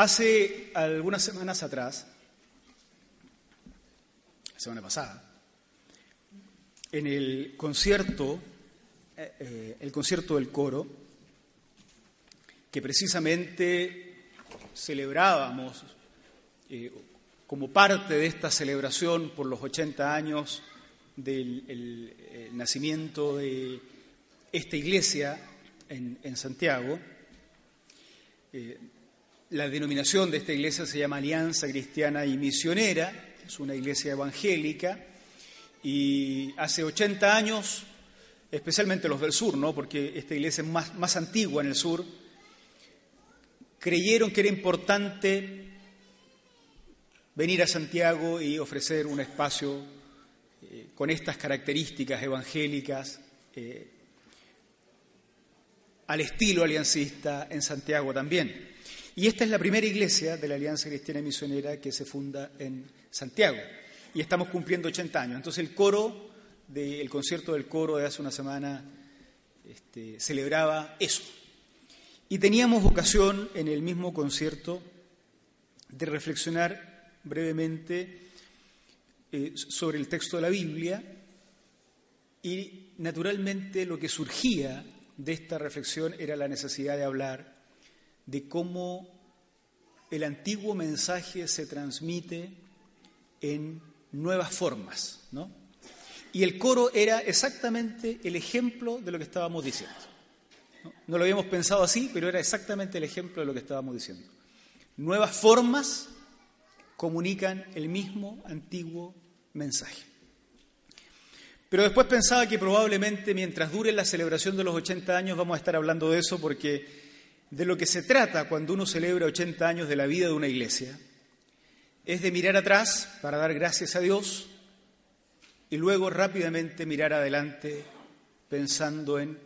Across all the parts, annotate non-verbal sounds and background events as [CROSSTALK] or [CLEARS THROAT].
Hace algunas semanas atrás, la semana pasada, en el concierto, eh, eh, el concierto del coro, que precisamente celebrábamos eh, como parte de esta celebración por los 80 años del el- el nacimiento de esta iglesia en, Santiago. La denominación de esta iglesia se llama Alianza Cristiana y Misionera, es una iglesia evangélica y hace 80 años, especialmente los del sur, ¿no? porque esta iglesia es más, más antigua en el sur, creyeron que era importante venir a Santiago y ofrecer un espacio eh, con estas características evangélicas eh, al estilo aliancista en Santiago también. Y esta es la primera iglesia de la Alianza Cristiana Misionera que se funda en Santiago. Y estamos cumpliendo 80 años. Entonces el coro, del concierto del coro de hace una semana, este, celebraba eso. Y teníamos ocasión en el mismo concierto de reflexionar brevemente eh, sobre el texto de la Biblia y naturalmente lo que surgía de esta reflexión era la necesidad de hablar de cómo el antiguo mensaje se transmite en nuevas formas, ¿no? Y el coro era exactamente el ejemplo de lo que estábamos diciendo. ¿no? No lo habíamos pensado así, pero era exactamente el ejemplo de lo que estábamos diciendo. Nuevas formas comunican el mismo antiguo mensaje. Pero después pensaba que probablemente mientras dure la celebración de los 80 años vamos a estar hablando de eso porque de lo que se trata cuando uno celebra 80 años de la vida de una iglesia es de mirar atrás para dar gracias a Dios y luego rápidamente mirar adelante pensando en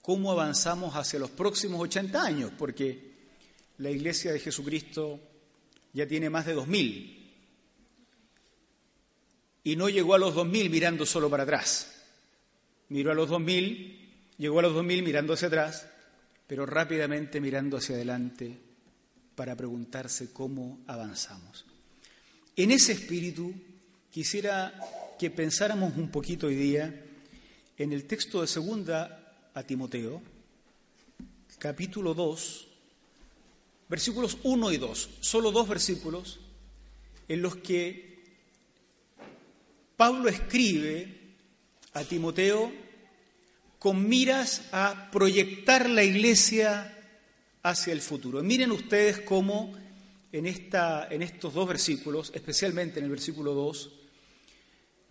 cómo avanzamos hacia los próximos 80 años, porque la iglesia de Jesucristo ya tiene más de 2000 y no llegó a los 2000 mirando solo para atrás. Miró a los 2000, llegó a los 2000 mirando hacia atrás, pero rápidamente mirando hacia adelante para preguntarse cómo avanzamos. En ese espíritu quisiera que pensáramos un poquito hoy día en el texto de segunda a Timoteo, capítulo 2, versículos 1 y 2, solo dos versículos en los que Pablo escribe a Timoteo con miras a proyectar la iglesia hacia el futuro. Miren ustedes cómo en, esta, en estos dos versículos, especialmente en el versículo 2,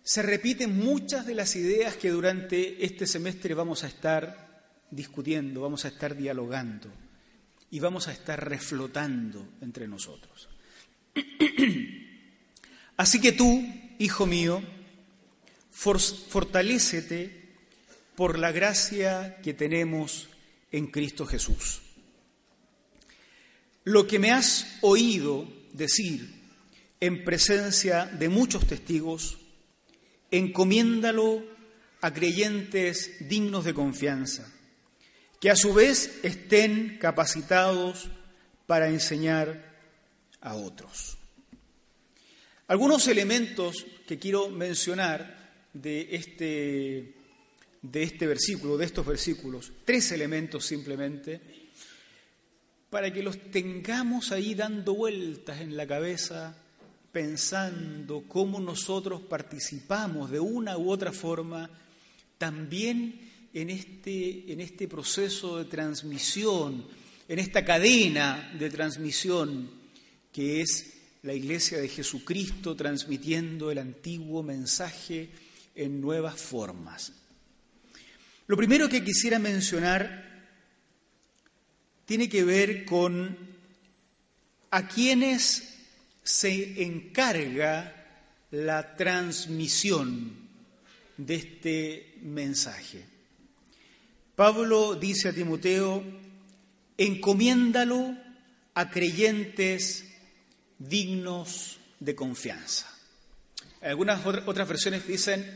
se repiten muchas de las ideas que durante este semestre vamos a estar discutiendo, vamos a estar dialogando y vamos a estar reflotando entre nosotros. [CLEARS THROAT] Así que tú, hijo mío, for- fortalécete por la gracia que tenemos en Cristo Jesús. Lo que me has oído decir en presencia de muchos testigos, encomiéndalo a creyentes dignos de confianza, que a su vez estén capacitados para enseñar a otros. Algunos elementos que quiero mencionar de este, de este versículo, de estos versículos, tres elementos simplemente, para que los tengamos ahí dando vueltas en la cabeza, pensando cómo nosotros participamos de una u otra forma también en este, en este proceso de transmisión, en esta cadena de transmisión que es la Iglesia de Jesucristo transmitiendo el antiguo mensaje en nuevas formas. Lo primero que quisiera mencionar tiene que ver con a quienes se encarga la transmisión de este mensaje. Pablo dice a Timoteo, encomiéndalo a creyentes dignos de confianza. Algunas otras versiones dicen,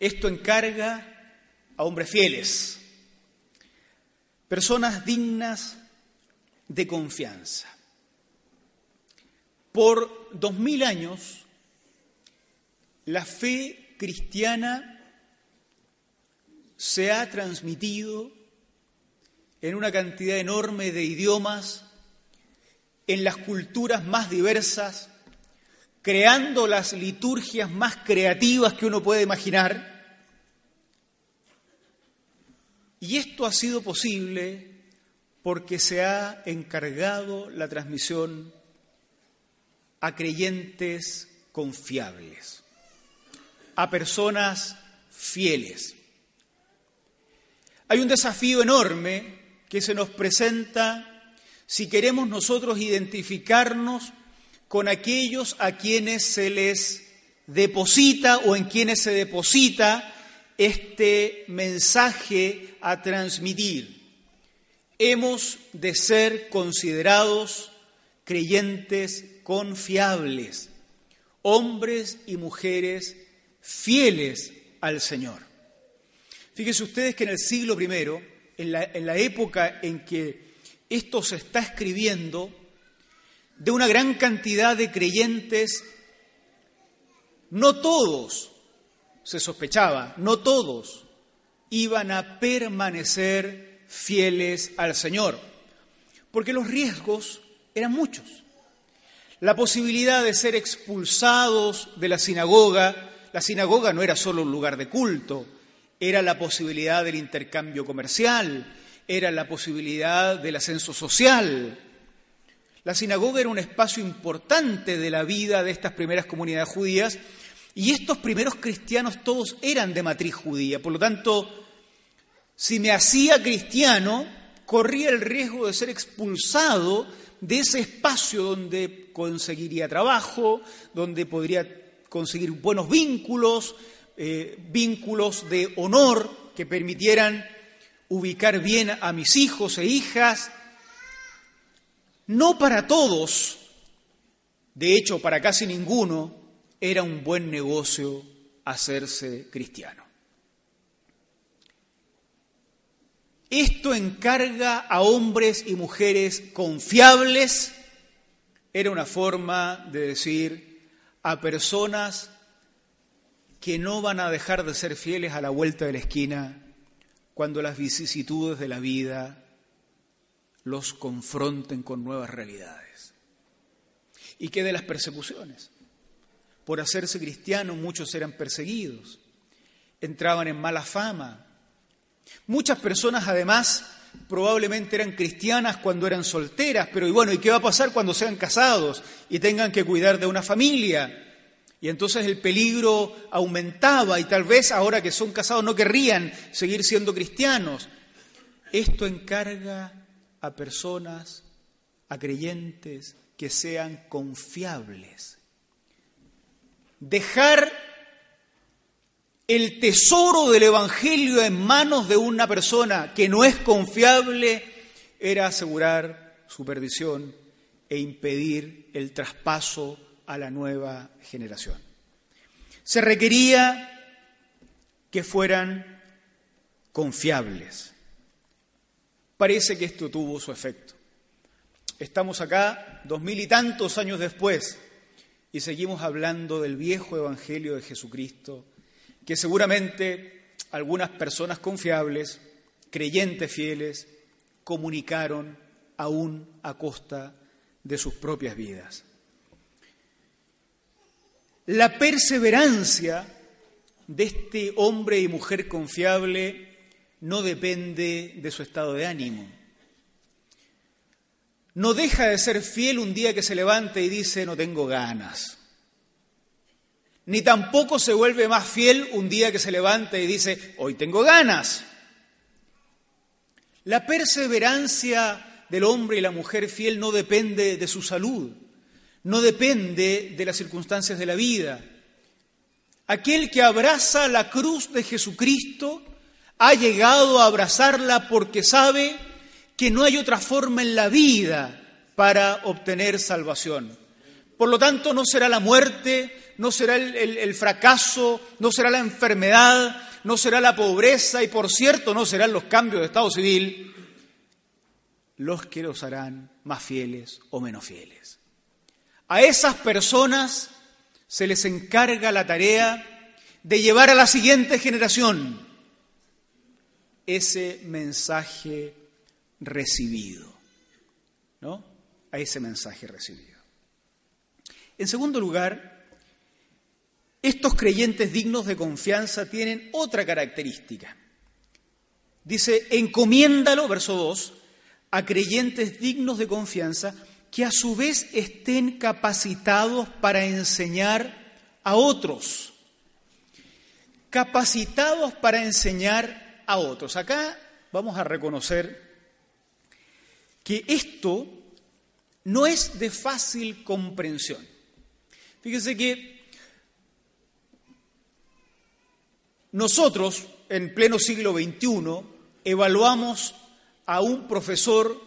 esto encarga a hombres fieles, personas dignas de confianza. Por dos mil años, la fe cristiana se ha transmitido en una cantidad enorme de idiomas, en las culturas más diversas, creando las liturgias más creativas que uno puede imaginar. Y esto ha sido posible porque se ha encargado la transmisión a creyentes confiables, a personas fieles. Hay un desafío enorme que se nos presenta si queremos nosotros identificarnos con aquellos a quienes se les deposita o en quienes se deposita este mensaje a transmitir. Hemos de ser considerados creyentes confiables, hombres y mujeres fieles al Señor. Fíjense ustedes que en el siglo I, en la, en la época en que esto se está escribiendo, de una gran cantidad de creyentes, no todos, se sospechaba, no todos iban a permanecer fieles al Señor, porque los riesgos eran muchos. La posibilidad de ser expulsados de la sinagoga, la sinagoga no era solo un lugar de culto, era la posibilidad del intercambio comercial, era la posibilidad del ascenso social, la sinagoga era un espacio importante de la vida de estas primeras comunidades judías y estos primeros cristianos todos eran de matriz judía. Por lo tanto, si me hacía cristiano, corría el riesgo de ser expulsado de ese espacio donde conseguiría trabajo, donde podría conseguir buenos vínculos, eh, vínculos de honor que permitieran ubicar bien a mis hijos e hijas no para todos, de hecho para casi ninguno, era un buen negocio hacerse cristiano. Esto encarga a hombres y mujeres confiables, era una forma de decir a personas que no van a dejar de ser fieles a la vuelta de la esquina cuando las vicisitudes de la vida los confronten con nuevas realidades. ¿Y qué de las persecuciones? Por hacerse cristianos muchos eran perseguidos, entraban en mala fama. Muchas personas además probablemente eran cristianas cuando eran solteras, pero y bueno, ¿y qué va a pasar cuando sean casados y tengan que cuidar de una familia? Y entonces el peligro aumentaba y tal vez ahora que son casados no querrían seguir siendo cristianos. Esto encarga a personas, a creyentes que sean confiables. Dejar el tesoro del Evangelio en manos de una persona que no es confiable era asegurar su perdición e impedir el traspaso a la nueva generación. Se requería que fueran confiables. Parece que esto tuvo su efecto. Estamos acá dos mil y tantos años después y seguimos hablando del viejo Evangelio de Jesucristo, que seguramente algunas personas confiables, creyentes fieles, comunicaron aún a costa de sus propias vidas. La perseverancia de este hombre y mujer confiable no depende de su estado de ánimo. No deja de ser fiel un día que se levante y dice no tengo ganas. Ni tampoco se vuelve más fiel un día que se levanta y dice hoy tengo ganas. La perseverancia del hombre y la mujer fiel no depende de su salud, no depende de las circunstancias de la vida. Aquel que abraza la cruz de Jesucristo ha llegado a abrazarla porque sabe que no hay otra forma en la vida para obtener salvación. Por lo tanto, no será la muerte, no será el, el, fracaso, no será la enfermedad, no será la pobreza y, por cierto, no serán los cambios de Estado civil los que los harán más fieles o menos fieles. A esas personas se les encarga la tarea de llevar a la siguiente generación ese mensaje recibido, ¿no? A ese mensaje recibido. En segundo lugar, estos creyentes dignos de confianza tienen otra característica. Dice, encomiéndalo, verso 2, a creyentes dignos de confianza que a su vez estén capacitados para enseñar a otros. Capacitados para enseñar a otros. Acá vamos a reconocer que esto no es de fácil comprensión. Fíjense que nosotros, en pleno siglo XXI, evaluamos a un profesor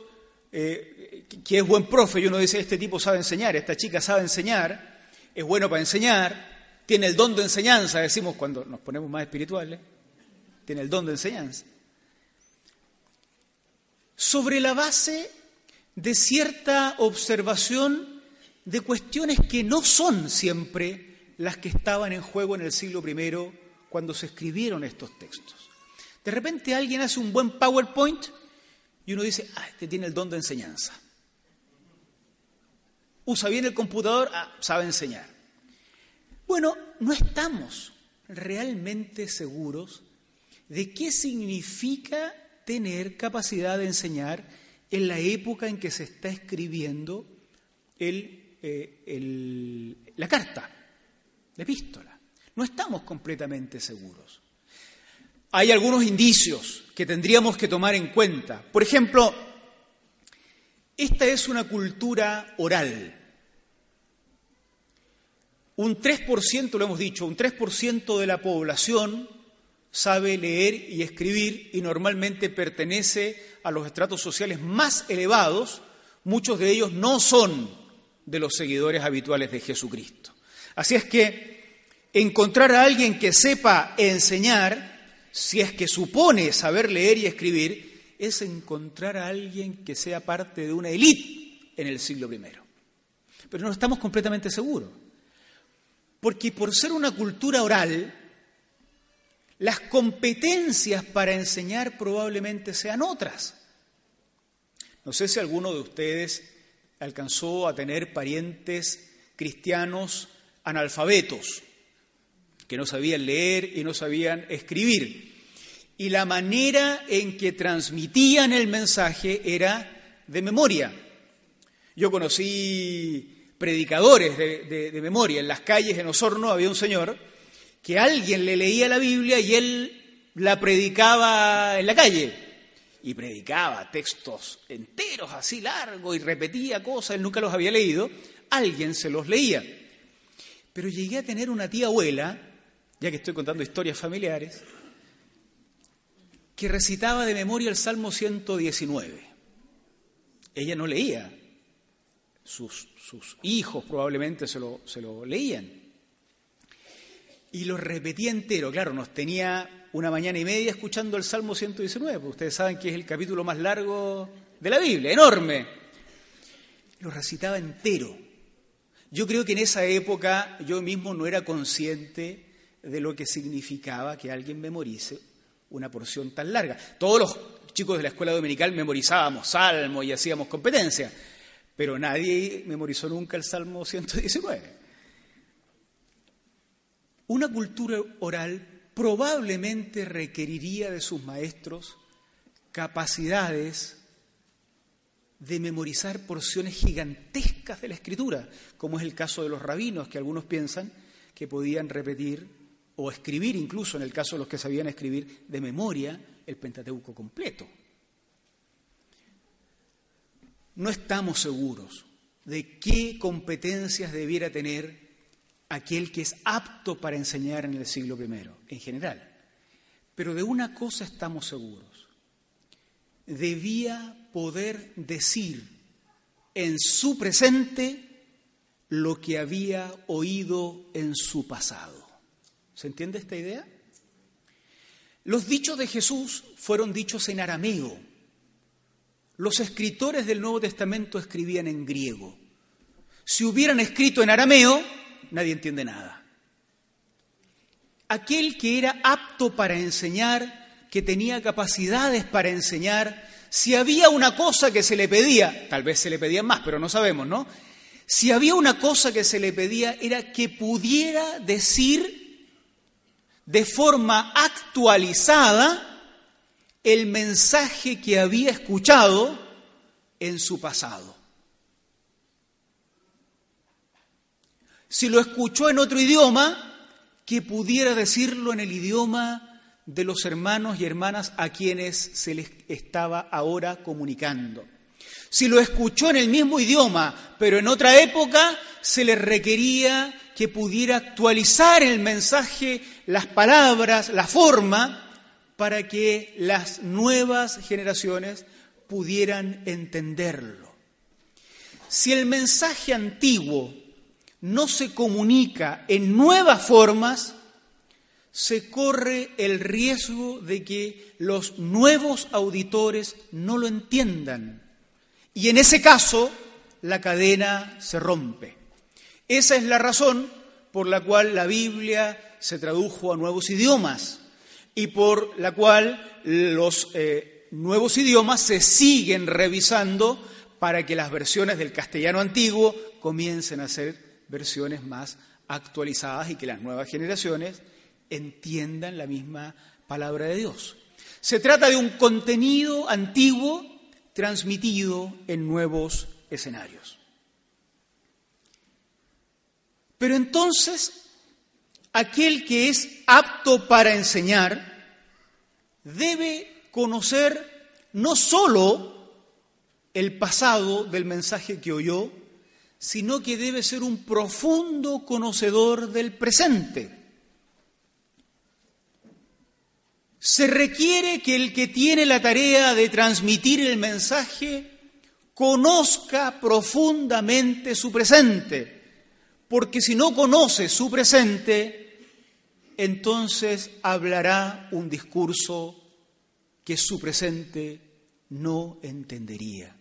eh, que es buen profe y uno dice, este tipo sabe enseñar, esta chica sabe enseñar, es bueno para enseñar, tiene el don de enseñanza, decimos cuando nos ponemos más espirituales, tiene el don de enseñanza. Sobre la base de cierta observación de cuestiones que no son siempre las que estaban en juego en el siglo I cuando se escribieron estos textos. De repente alguien hace un buen PowerPoint y uno dice, ah, este tiene el don de enseñanza. Usa bien el computador, ah, sabe enseñar. Bueno, no estamos realmente seguros de qué significa tener capacidad de enseñar en la época en que se está escribiendo eh, la carta, la epístola. No estamos completamente seguros hay algunos indicios que tendríamos que tomar en cuenta. Por ejemplo, esta es una cultura oral. Un 3%, lo hemos dicho, un 3% de la población sabe leer y escribir y normalmente pertenece a los estratos sociales más elevados. Muchos de ellos no son de los seguidores habituales de Jesucristo. Así es que encontrar a alguien que sepa enseñar si es que supone saber leer y escribir, es encontrar a alguien que sea parte de una élite en el siglo I. Pero no estamos completamente seguros. Porque por ser una cultura oral, las competencias para enseñar probablemente sean otras. No sé si alguno de ustedes alcanzó a tener parientes cristianos analfabetos que no sabían leer y no sabían escribir. Y la manera en que transmitían el mensaje era de memoria. Yo conocí predicadores de, memoria. En las calles en Osorno había un señor que alguien le leía la Biblia y él la predicaba en la calle. Y predicaba textos enteros, así largos, y repetía cosas, él nunca los había leído. Alguien se los leía. Pero llegué a tener una tía abuela ya que estoy contando historias familiares, que recitaba de memoria el Salmo 119. Ella no leía, sus, hijos probablemente se lo, se lo leían. Y lo repetía entero, claro, nos tenía una mañana y media escuchando el Salmo 119, porque ustedes saben que es el capítulo más largo de la Biblia, enorme. Lo recitaba entero. Yo creo que en esa época yo mismo no era consciente de lo que significaba que alguien memorice una porción tan larga. Todos los chicos de la escuela dominical memorizábamos salmos y hacíamos competencia, pero nadie memorizó nunca el Salmo 119. Una cultura oral probablemente requeriría de sus maestros capacidades de memorizar porciones gigantescas de la escritura, como es el caso de los rabinos, que algunos piensan que podían repetir o escribir incluso, en el caso de los que sabían escribir de memoria, el Pentateuco completo. no estamos seguros de qué competencias debiera tener aquel que es apto para enseñar en el siglo I, en general. Pero de una cosa estamos seguros. Debía poder decir en su presente lo que había oído en su pasado. ¿Se entiende esta idea? Los dichos de Jesús fueron dichos en arameo. Los escritores del Nuevo Testamento escribían en griego. Si hubieran escrito en arameo, nadie entiende nada. Aquel que era apto para enseñar, que tenía capacidades para enseñar, si había una cosa que se le pedía, tal vez se le pedían más, pero no sabemos, ¿no? Si había una cosa que se le pedía era que pudiera decir de forma actualizada el mensaje que había escuchado en su pasado. Si lo escuchó en otro idioma, que pudiera decirlo en el idioma de los hermanos y hermanas a quienes se les estaba ahora comunicando. Si lo escuchó en el mismo idioma, pero en otra época, se le requería que pudiera actualizar el mensaje, las palabras, la forma, para que las nuevas generaciones pudieran entenderlo. Si el mensaje antiguo no se comunica en nuevas formas, se corre el riesgo de que los nuevos auditores no lo entiendan. Y en ese caso, la cadena se rompe. Esa es la razón por la cual la Biblia se tradujo a nuevos idiomas y por la cual los eh, nuevos idiomas se siguen revisando para que las versiones del castellano antiguo comiencen a ser versiones más actualizadas y que las nuevas generaciones entiendan la misma palabra de Dios. Se trata de un contenido antiguo transmitido en nuevos escenarios. Pero entonces aquel que es apto para enseñar debe conocer no sólo el pasado del mensaje que oyó, sino que debe ser un profundo conocedor del presente. Se requiere que el que tiene la tarea de transmitir el mensaje conozca profundamente su presente, porque si no conoce su presente, entonces hablará un discurso que su presente no entendería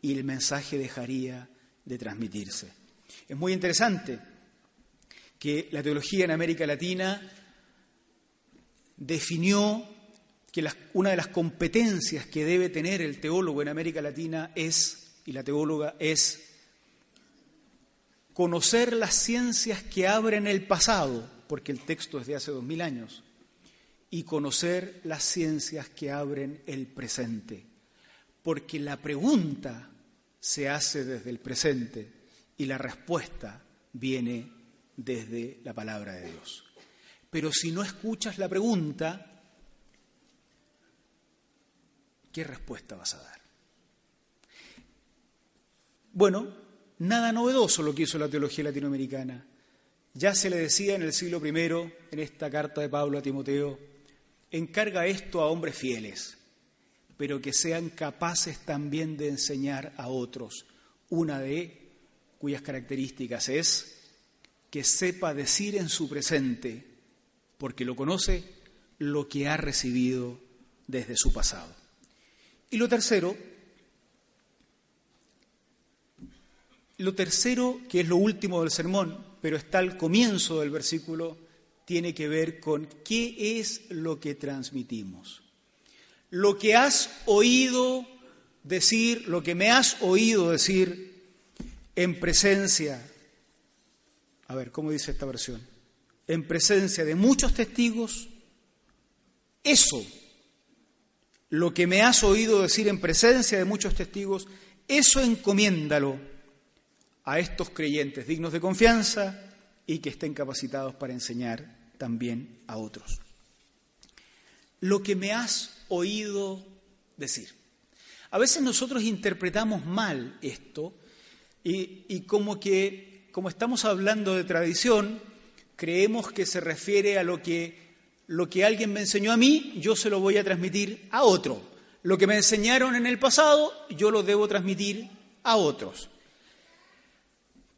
y el mensaje dejaría de transmitirse. Es muy interesante que la teología en América Latina definió que una de las competencias que debe tener el teólogo en América Latina es, y la teóloga es, conocer las ciencias que abren el pasado porque el texto es de hace dos mil años, y conocer las ciencias que abren el presente, porque la pregunta se hace desde el presente y la respuesta viene desde la palabra de Dios. Pero si no escuchas la pregunta, ¿qué respuesta vas a dar? Bueno, nada novedoso lo que hizo la teología latinoamericana. Ya se le decía en el siglo I, en esta carta de Pablo a Timoteo, encarga esto a hombres fieles, pero que sean capaces también de enseñar a otros. Una de cuyas características es que sepa decir en su presente, porque lo conoce, lo que ha recibido desde su pasado. Y lo tercero, lo tercero que es lo último del sermón, pero está al comienzo del versículo, tiene que ver con qué es lo que transmitimos. Lo que has oído decir, lo que me has oído decir en presencia, a ver, ¿cómo dice esta versión? En presencia de muchos testigos, eso, lo que me has oído decir en presencia de muchos testigos, eso encomiéndalo a estos creyentes dignos de confianza y que estén capacitados para enseñar también a otros. Lo que me has oído decir. A veces nosotros interpretamos mal esto y, como que, como estamos hablando de tradición, creemos que se refiere a lo que, lo que alguien me enseñó a mí, yo se lo voy a transmitir a otro. Lo que me enseñaron en el pasado, yo lo debo transmitir a otros.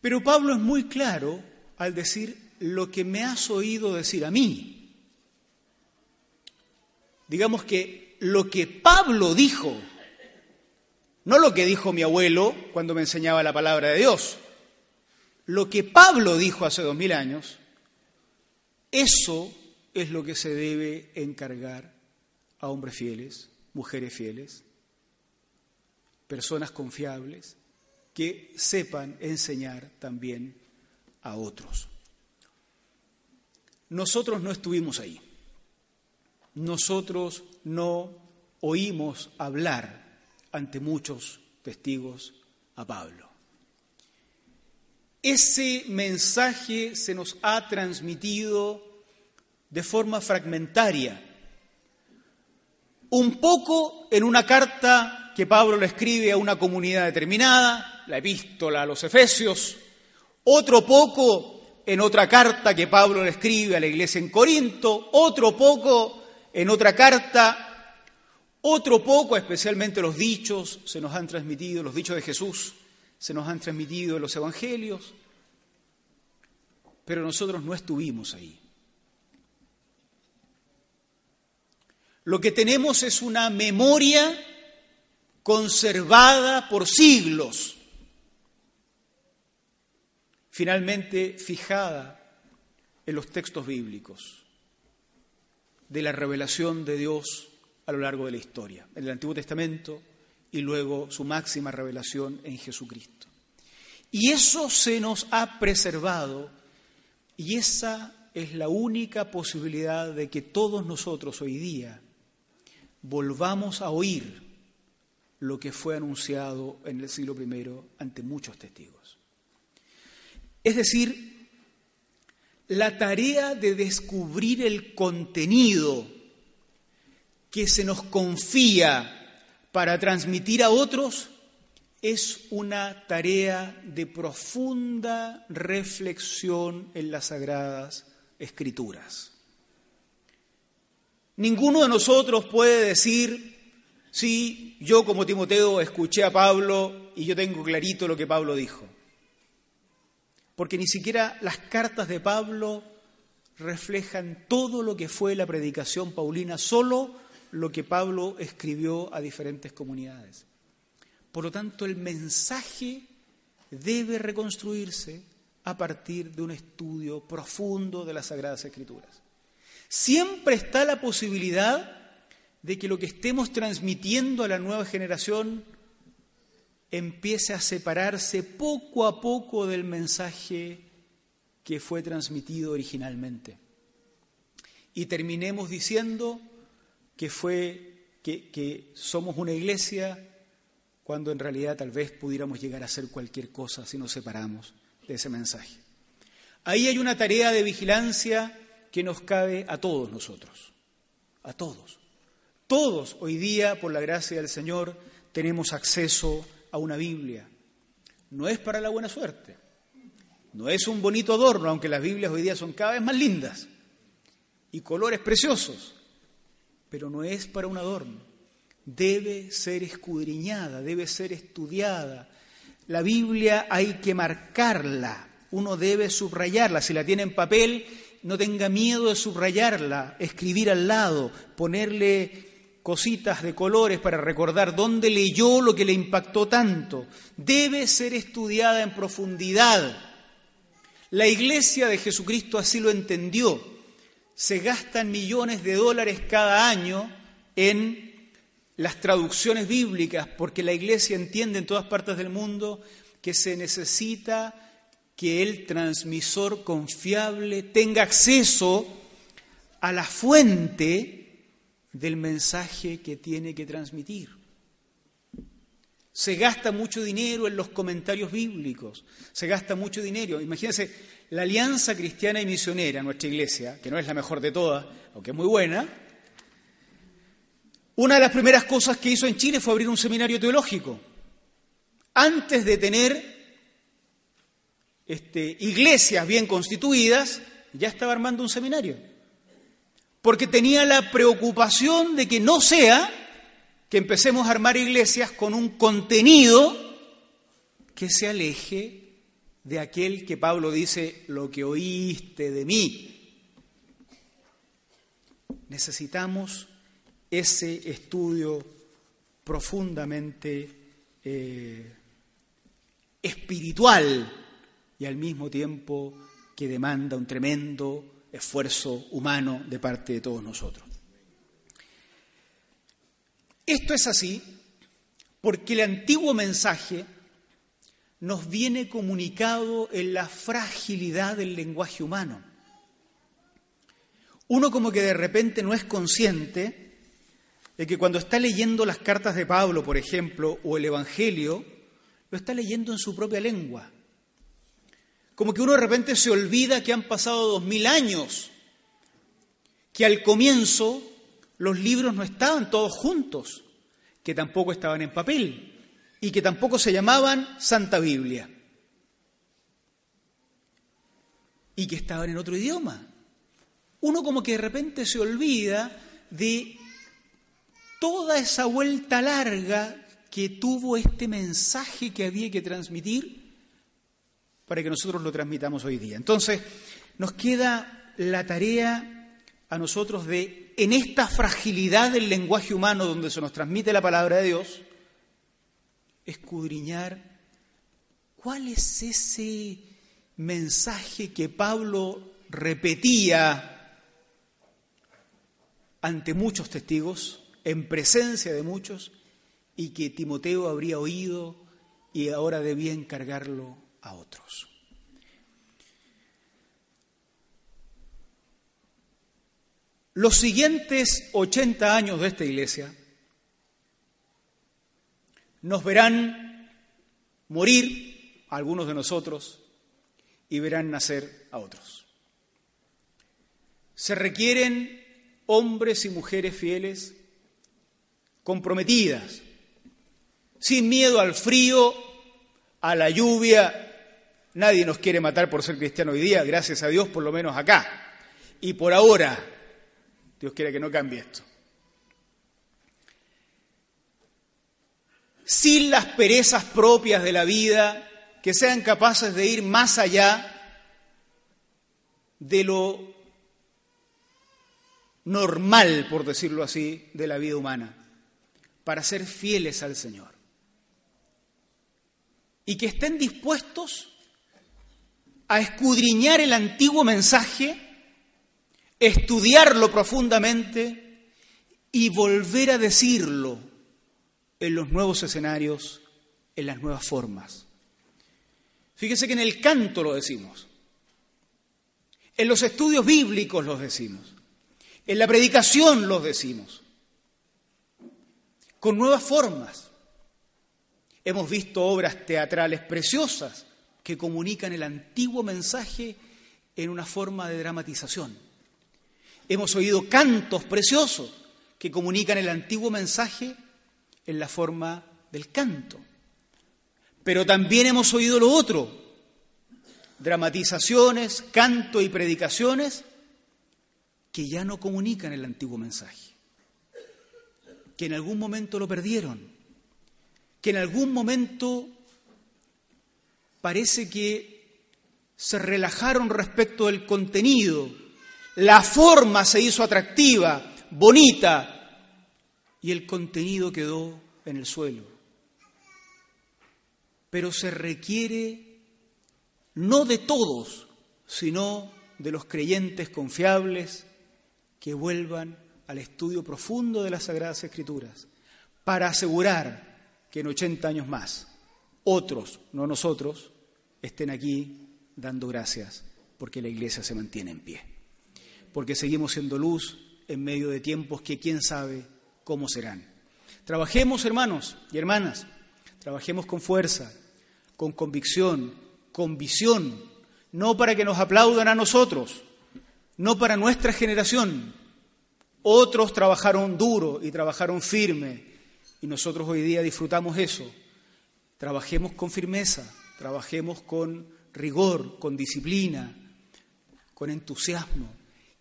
Pero Pablo es muy claro al decir lo que me has oído decir a mí. Digamos que lo que Pablo dijo, no lo que dijo mi abuelo cuando me enseñaba la palabra de Dios, lo que Pablo dijo hace dos mil años, eso es lo que se debe encargar a hombres fieles, mujeres fieles, personas confiables, que sepan enseñar también a otros. Nosotros no estuvimos ahí. Nosotros no oímos hablar ante muchos testigos a Pablo. Ese mensaje se nos ha transmitido de forma fragmentaria, un poco en una carta que Pablo le escribe a una comunidad determinada, la epístola a los Efesios, otro poco en otra carta que Pablo le escribe a la iglesia en Corinto, otro poco en otra carta, otro poco, especialmente los dichos se nos han transmitido, los dichos de Jesús se nos han transmitido en los evangelios, pero nosotros no estuvimos ahí. Lo que tenemos es una memoria conservada por siglos, finalmente fijada en los textos bíblicos de la revelación de Dios a lo largo de la historia, en el Antiguo Testamento y luego su máxima revelación en Jesucristo. Y eso se nos ha preservado y esa es la única posibilidad de que todos nosotros hoy día volvamos a oír lo que fue anunciado en el siglo I ante muchos testigos. Es decir, la tarea de descubrir el contenido que se nos confía para transmitir a otros es una tarea de profunda reflexión en las sagradas escrituras. Ninguno de nosotros puede decir, sí, yo como Timoteo escuché a Pablo y yo tengo clarito lo que Pablo dijo. Porque ni siquiera las cartas de Pablo reflejan todo lo que fue la predicación paulina, solo lo que Pablo escribió a diferentes comunidades. Por lo tanto, el mensaje debe reconstruirse a partir de un estudio profundo de las Sagradas Escrituras. Siempre está la posibilidad de que lo que estemos transmitiendo a la nueva generación empiece a separarse poco a poco del mensaje que fue transmitido originalmente. Y terminemos diciendo que fue que, que, somos una iglesia cuando en realidad tal vez pudiéramos llegar a ser cualquier cosa si nos separamos de ese mensaje. Ahí hay una tarea de vigilancia que nos cabe a todos nosotros, a todos. Todos hoy día, por la gracia del Señor, tenemos acceso a una Biblia. No es para la buena suerte, no es un bonito adorno, aunque las Biblias hoy día son cada vez más lindas y colores preciosos, pero no es para un adorno. Debe ser escudriñada, debe ser estudiada. La Biblia hay que marcarla, uno debe subrayarla. Si la tiene en papel, no tenga miedo de subrayarla, escribir al lado, ponerle cositas de colores para recordar dónde leyó lo que le impactó tanto. Debe ser estudiada en profundidad. La iglesia de Jesucristo así lo entendió. Se gastan millones de dólares cada año en las traducciones bíblicas porque la iglesia entiende en todas partes del mundo que se necesita que el transmisor confiable tenga acceso a la fuente del mensaje que tiene que transmitir. Se gasta mucho dinero en los comentarios bíblicos, se gasta mucho dinero. Imagínense, la Alianza Cristiana y Misionera, nuestra iglesia, que no es la mejor de todas, aunque es muy buena, Una de las primeras cosas que hizo en Chile fue abrir un seminario teológico. Antes de tener este, iglesias bien constituidas, ya estaba armando un seminario. Porque tenía la preocupación de que no sea que empecemos a armar iglesias con un contenido que se aleje de aquel que Pablo dice, lo que oíste de mí. Necesitamos ese estudio profundamente eh, espiritual y al mismo tiempo que demanda un tremendo esfuerzo humano de parte de todos nosotros. Esto es así porque el antiguo mensaje nos viene comunicado en la fragilidad del lenguaje humano. Uno como que de repente no es consciente de que cuando está leyendo las cartas de Pablo, por ejemplo, o el Evangelio, lo está leyendo en su propia lengua. Como que uno de repente se olvida que han pasado dos mil años, que al comienzo los libros no estaban todos juntos, que tampoco estaban en papel y que tampoco se llamaban Santa Biblia y que estaban en otro idioma. Uno como que de repente se olvida de toda esa vuelta larga que tuvo este mensaje que había que transmitir para que nosotros lo transmitamos hoy día. Entonces, nos queda la tarea a nosotros de, en esta fragilidad del lenguaje humano donde se nos transmite la palabra de Dios, escudriñar cuál es ese mensaje que Pablo repetía ante muchos testigos, en presencia de muchos, y que Timoteo habría oído y ahora debía encargarlo a otros. Los siguientes 80 años de esta iglesia nos verán morir algunos de nosotros y verán nacer a otros. Se requieren hombres y mujeres fieles, comprometidas, sin miedo al frío, a la lluvia, Nadie nos quiere matar por ser cristiano hoy día, gracias a Dios, por lo menos acá. Y por ahora, Dios quiere que no cambie esto. Sin las perezas propias de la vida, que sean capaces de ir más allá de lo normal, por decirlo así, de la vida humana, para ser fieles al Señor. Y que estén dispuestos a escudriñar el antiguo mensaje, estudiarlo profundamente y volver a decirlo en los nuevos escenarios, en las nuevas formas. Fíjese que en el canto lo decimos, en los estudios bíblicos los decimos, en la predicación los decimos, con nuevas formas. Hemos visto obras teatrales preciosas que comunican el antiguo mensaje en una forma de dramatización. Hemos oído cantos preciosos que comunican el antiguo mensaje en la forma del canto. Pero también hemos oído lo otro, dramatizaciones, canto y predicaciones que ya no comunican el antiguo mensaje, que en algún momento lo perdieron, que en algún momento parece que se relajaron respecto del contenido, la forma se hizo atractiva, bonita, y el contenido quedó en el suelo. Pero se requiere no de todos, sino de los creyentes confiables que vuelvan al estudio profundo de las Sagradas Escrituras para asegurar que en 80 años más otros, no nosotros, estén aquí dando gracias porque la iglesia se mantiene en pie. Porque seguimos siendo luz en medio de tiempos que quién sabe cómo serán. Trabajemos, hermanos y hermanas, trabajemos con fuerza, con convicción, con visión, no para que nos aplaudan a nosotros, no para nuestra generación, Otros trabajaron duro y trabajaron firme y nosotros hoy día disfrutamos eso. Trabajemos con firmeza, trabajemos con rigor, con disciplina, con entusiasmo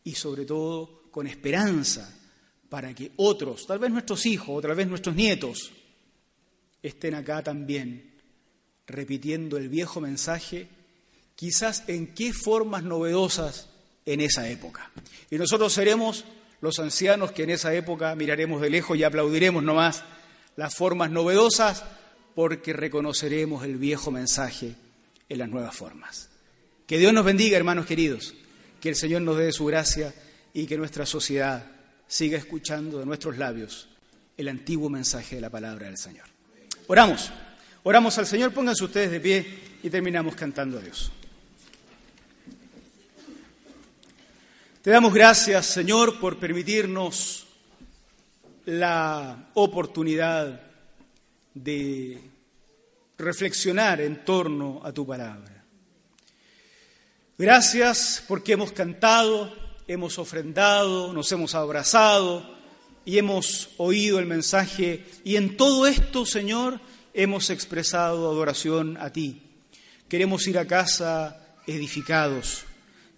y sobre todo con esperanza para que otros, tal vez nuestros hijos tal vez nuestros nietos, estén acá también repitiendo el viejo mensaje, quizás en qué formas novedosas en esa época. Y nosotros seremos los ancianos que en esa época miraremos de lejos y aplaudiremos nomás las formas novedosas porque reconoceremos el viejo mensaje en las nuevas formas. Que Dios nos bendiga, hermanos queridos, que el Señor nos dé su gracia y que nuestra sociedad siga escuchando de nuestros labios el antiguo mensaje de la palabra del Señor. Oramos, oramos al Señor, pónganse ustedes de pie y terminamos cantando a Dios. Te damos gracias, Señor, por permitirnos la oportunidad de reflexionar en torno a tu palabra. Gracias porque hemos cantado, hemos ofrendado, nos hemos abrazado y hemos oído el mensaje y en todo esto, Señor, hemos expresado adoración a ti. Queremos ir a casa edificados,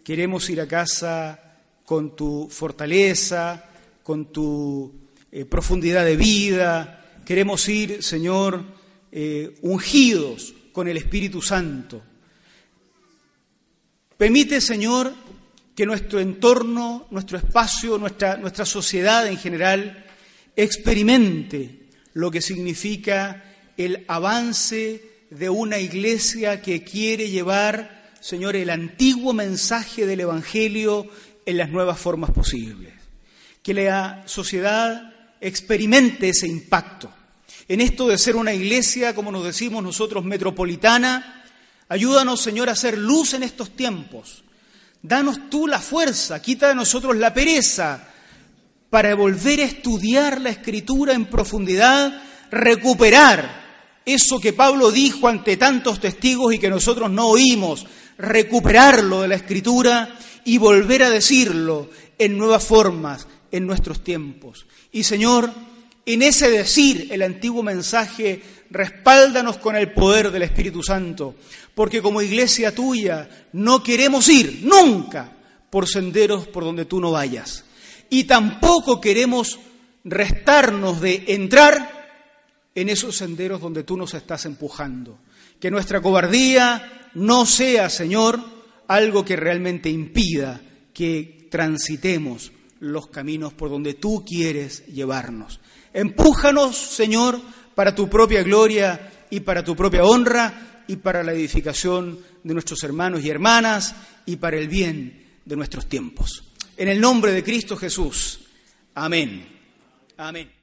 queremos ir a casa con tu fortaleza, con tu eh, profundidad de vida. Queremos ir, Señor, eh, ungidos con el Espíritu Santo. Permite, Señor, que nuestro entorno, nuestro espacio, nuestra, nuestra sociedad en general experimente lo que significa el avance de una iglesia que quiere llevar, Señor, el antiguo mensaje del Evangelio en las nuevas formas posibles. Que la sociedad experimente ese impacto. En esto de ser una iglesia, como nos decimos nosotros, metropolitana, ayúdanos, Señor, a hacer luz en estos tiempos. Danos tú la fuerza, quita de nosotros la pereza para volver a estudiar la escritura en profundidad, recuperar eso que Pablo dijo ante tantos testigos y que nosotros no oímos, recuperarlo de la escritura y volver a decirlo en nuevas formas en nuestros tiempos. Y Señor, en ese decir el antiguo mensaje, respáldanos con el poder del Espíritu Santo, porque como iglesia tuya no queremos ir nunca por senderos por donde tú no vayas. Y tampoco queremos restarnos de entrar en esos senderos donde tú nos estás empujando. Que nuestra cobardía no sea, Señor, algo que realmente impida que transitemos los caminos por donde tú quieres llevarnos. Empújanos, Señor, para tu propia gloria y para tu propia honra y para la edificación de nuestros hermanos y hermanas y para el bien de nuestros tiempos. En el nombre de Cristo Jesús. Amén. Amén.